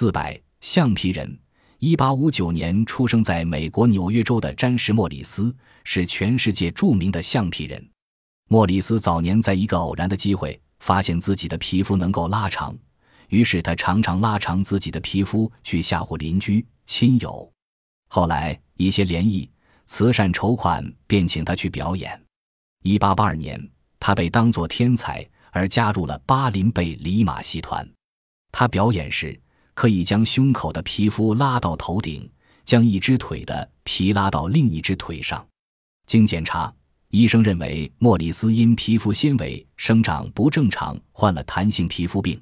四百，橡皮人。一八五九年出生在美国纽约州的詹士·莫里斯是全世界著名的橡皮人。莫里斯早年在一个偶然的机会发现自己的皮肤能够拉长，于是他常常拉长自己的皮肤去吓唬邻居亲友。后来一些联谊、慈善筹款便请他去表演。一八八二年，他被当作天才而加入了巴林贝里马戏团。他表演时可以将胸口的皮肤拉到头顶，将一只腿的皮拉到另一只腿上。经检查，医生认为莫里斯因皮肤纤维生长不正常患了弹性皮肤病。